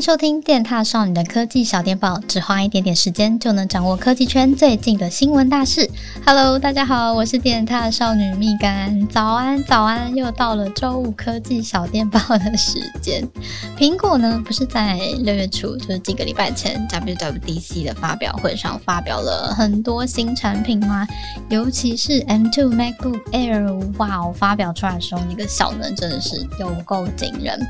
收听电踏少女的科技小电报，只花一点点时间就能掌握科技圈最近的新闻大事。Hello，大家好，我是电踏少女蜜柑，早安早安，又到了周五科技小电报的时间。苹果呢，不是在六月初，就是几个礼拜前 WWDC 的发表会上发表了很多新产品吗？尤其是 M2 MacBook Air，哇哦，发表出来的时候那个效能真的是有够惊人，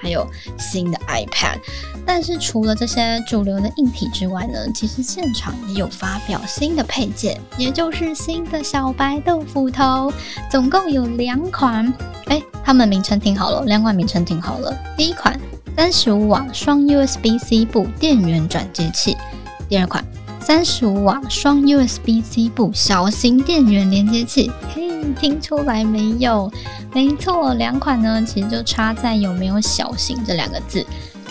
还有新的 iPad。但是除了这些主流的硬体之外呢，其实现场也有发表新的配件，也就是新的小白豆腐头，总共有两款。哎，它们名称听好了，两款名称听好了。第一款三十五瓦双 USB-C 部电源转接器，第二款三十五瓦双 USB-C 部小型电源连接器。嘿，听出来没有？没错，两款呢其实就差在有没有小型这两个字。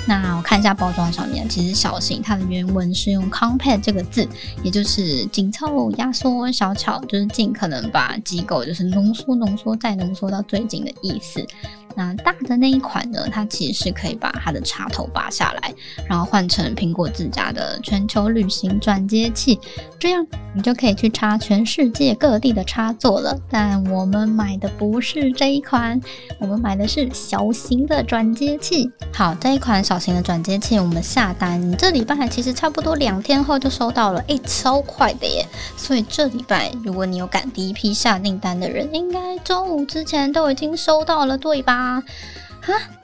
那我看一下包装上面，其实小型它的原文是用 compact 这个字，也就是紧凑、压缩、小巧，就是尽可能把机构就是浓缩、浓缩再浓缩到最紧的意思。那大的那一款呢，它其实是可以把它的插头拔下来，然后换成苹果自家的全球旅行转接器，这样你就可以去插全世界各地的插座了。但我们买的不是这一款，我们买的是小型的转接器。好，这一款小型的转接器我们下单，这礼拜其实差不多两天后就收到了，诶，超快的耶！所以这礼拜如果你有赶第一批下订单的人，应该中午之前都已经收到了，对吧？啊，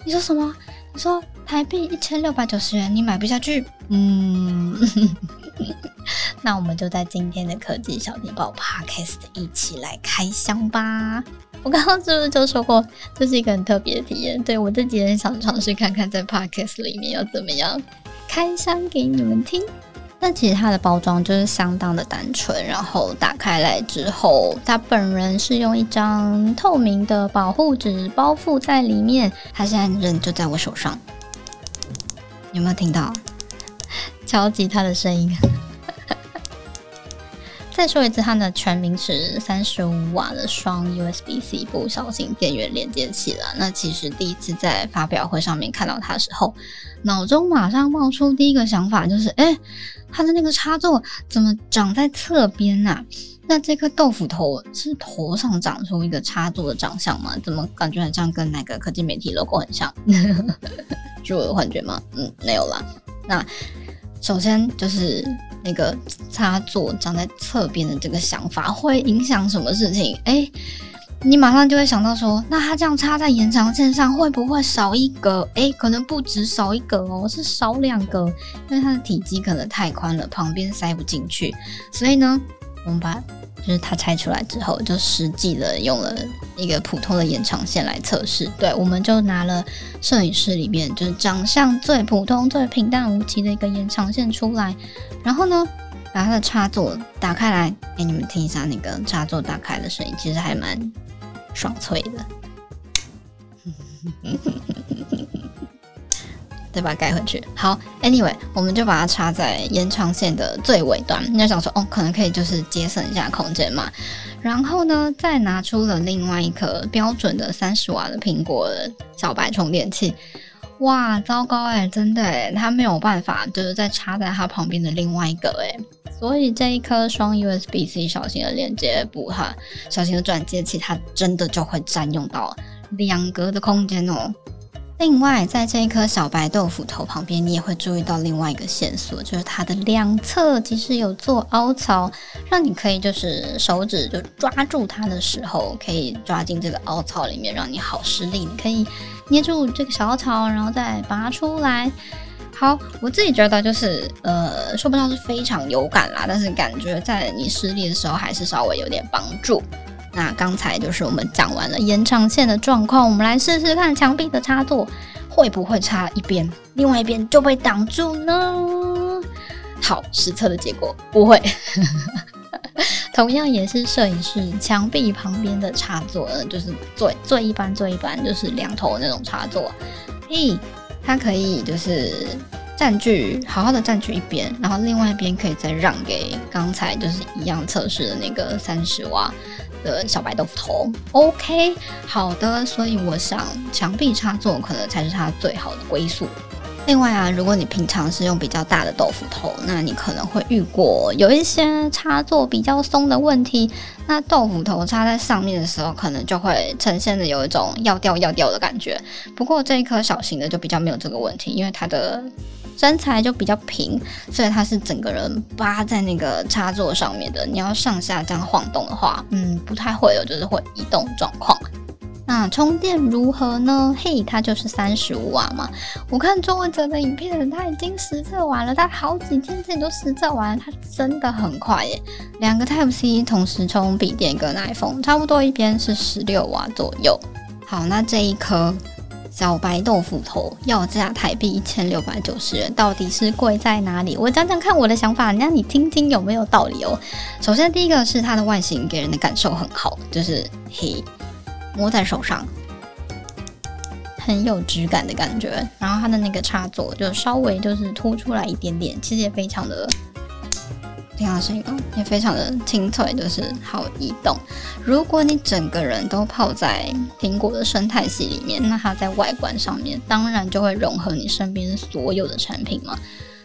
你说什么？你说台币一千六百九十元，你买不下去？嗯，那我们就在今天的科技小电报 Podcast 一起来开箱吧。我刚刚是不是就说过，这是一个很特别的体验？对，我自己也想尝试看看，在 Podcast 里面要怎么样开箱给你们听。那其实它的包装就是相当的单纯，然后打开来之后，它本人是用一张透明的保护纸包覆在里面。它现在人就在我手上，有没有听到敲击它的声音？再说一次，它的全名是三十五瓦的双 USB-C 不小型电源连接器了。那其实第一次在发表会上面看到它的时候，脑中马上冒出第一个想法就是：哎，它的那个插座怎么长在侧边呢？那这颗豆腐头是头上长出一个插座的长相吗？怎么感觉很像跟那个科技媒体 logo 很像？是我的幻觉吗？嗯，没有啦。那首先就是。那个插座长在侧边的这个想法会影响什么事情？哎，你马上就会想到说，那它这样插在延长线上会不会少一格？哎，可能不止少一格哦，是少两格，因为它的体积可能太宽了，旁边塞不进去。所以呢，我们把。就是它拆出来之后，就实际的用了一个普通的延长线来测试。对，我们就拿了摄影师里面就是长相最普通、最平淡无奇的一个延长线出来，然后呢，把它的插座打开来，给你们听一下那个插座打开的声音，其实还蛮爽脆的。再把它盖回去。好，Anyway，我们就把它插在延长线的最尾端。你就想说，哦，可能可以就是节省一下空间嘛。然后呢，再拿出了另外一颗标准的三十瓦的苹果小白充电器。哇，糟糕哎，真的哎，它没有办法，就是再插在它旁边的另外一个哎。所以这一颗双 USB-C 小型的连接部哈，小型的转接器，它真的就会占用到两格的空间哦。另外，在这一颗小白豆腐头旁边，你也会注意到另外一个线索，就是它的两侧其实有做凹槽，让你可以就是手指就抓住它的时候，可以抓进这个凹槽里面，让你好施力。你可以捏住这个小凹槽，然后再拔出来。好，我自己觉得就是呃，说不上是非常有感啦，但是感觉在你施力的时候还是稍微有点帮助。那刚才就是我们讲完了延长线的状况，我们来试试看墙壁的插座会不会插一边，另外一边就被挡住呢？好，实测的结果不会。同样也是摄影师墙壁旁边的插座，就是最最一般最一般就是两头那种插座，嘿，它可以就是占据好好的占据一边，然后另外一边可以再让给刚才就是一样测试的那个三十瓦。的小白豆腐头，OK，好的，所以我想墙壁插座可能才是它最好的归宿。另外啊，如果你平常是用比较大的豆腐头，那你可能会遇过有一些插座比较松的问题。那豆腐头插在上面的时候，可能就会呈现的有一种要掉要掉的感觉。不过这一颗小型的就比较没有这个问题，因为它的身材就比较平，所以它是整个人扒在那个插座上面的。你要上下这样晃动的话，嗯，不太会有就是会移动状况。那充电如何呢？嘿，它就是三十五瓦嘛。我看中文哲的影片，他已经实测完了，他好几天之前都实测完了，他真的很快耶。两个 Type C 同时充笔电跟 iPhone，差不多一边是十六瓦左右。好，那这一颗小白豆腐头要价台币一千六百九十元，到底是贵在哪里？我讲讲看我的想法，让你听听有没有道理哦。首先，第一个是它的外形给人的感受很好，就是嘿。摸在手上很有质感的感觉，然后它的那个插座就稍微就是凸出来一点点，其实也非常的，听到声音哦，也非常的清脆，就是好移动。如果你整个人都泡在苹果的生态系里面，那它在外观上面当然就会融合你身边所有的产品嘛。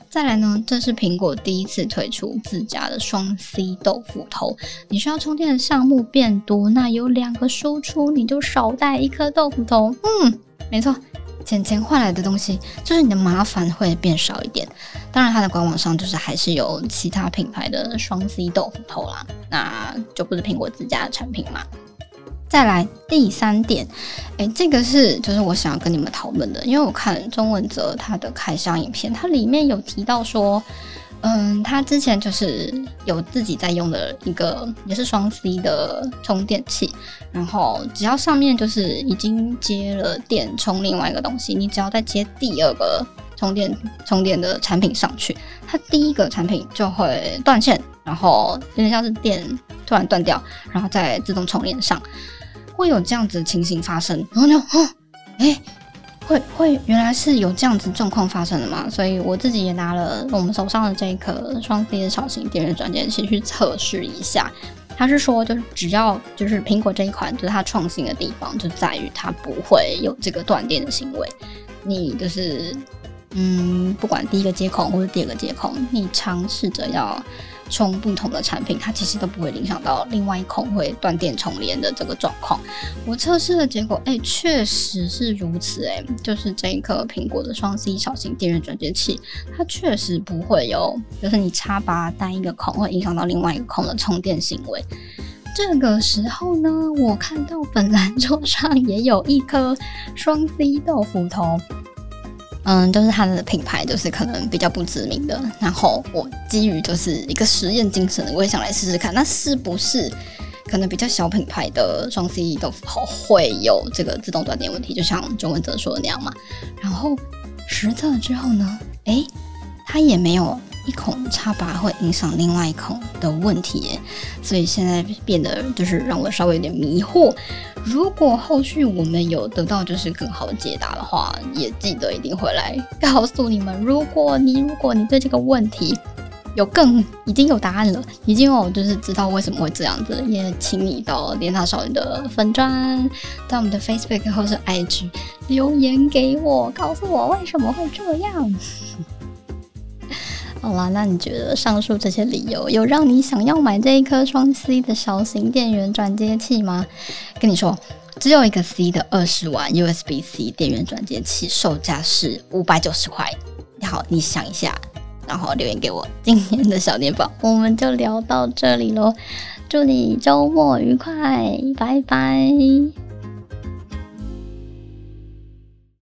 再来呢，这是苹果第一次推出自家的双 C 豆腐头。你需要充电的项目变多，那有两个输出，你就少带一颗豆腐头。嗯，没错，钱钱换来的东西就是你的麻烦会变少一点。当然，它的官网上就是还是有其他品牌的双 C 豆腐头啦，那就不是苹果自家的产品嘛。再来第三点，哎，这个是就是我想要跟你们讨论的，因为我看钟文泽他的开箱影片，它里面有提到说，嗯，他之前就是有自己在用的一个也是双 C 的充电器，然后只要上面就是已经接了电充另外一个东西，你只要再接第二个充电充电的产品上去，它第一个产品就会断线，然后有点像是电突然断掉，然后再自动充连上。会有这样子的情形发生，然后就哦，哎，会会原来是有这样子状况发生的嘛？所以我自己也拿了我们手上的这一颗双 C 的小型电源转接器去测试一下。他是说，就是只要就是苹果这一款，就是它创新的地方就在于它不会有这个断电的行为。你就是嗯，不管第一个接孔或者第二个接孔，你尝试着要。充不同的产品，它其实都不会影响到另外一孔会断电重连的这个状况。我测试的结果，哎，确实是如此，哎，就是这一颗苹果的双 C 小型电源转接器，它确实不会有，就是你插拔单一个孔会影响到另外一个孔的充电行为。这个时候呢，我看到粉蓝桌上也有一颗双 C 豆腐头。嗯，就是它的品牌，就是可能比较不知名的。然后我基于就是一个实验精神，我也想来试试看，那是不是可能比较小品牌的双 C 豆腐好会有这个自动断电问题？就像钟文泽说的那样嘛。然后实测之后呢，诶，它也没有。一孔插拔会影响另外一孔的问题，所以现在变得就是让我稍微有点迷惑。如果后续我们有得到就是更好的解答的话，也记得一定会来告诉你们。如果你如果你对这个问题有更已经有答案了，已经有就是知道为什么会这样子，也请你到莲娜少女的粉砖，在我们的 Facebook 或是 IG 留言给我，告诉我为什么会这样。好啦，那你觉得上述这些理由有让你想要买这一颗双 C 的小型电源转接器吗？跟你说，只有一个 C 的二十瓦 USB-C 电源转接器，售价是五百九十块。好，你想一下，然后留言给我。今天的小电报我们就聊到这里喽，祝你周末愉快，拜拜。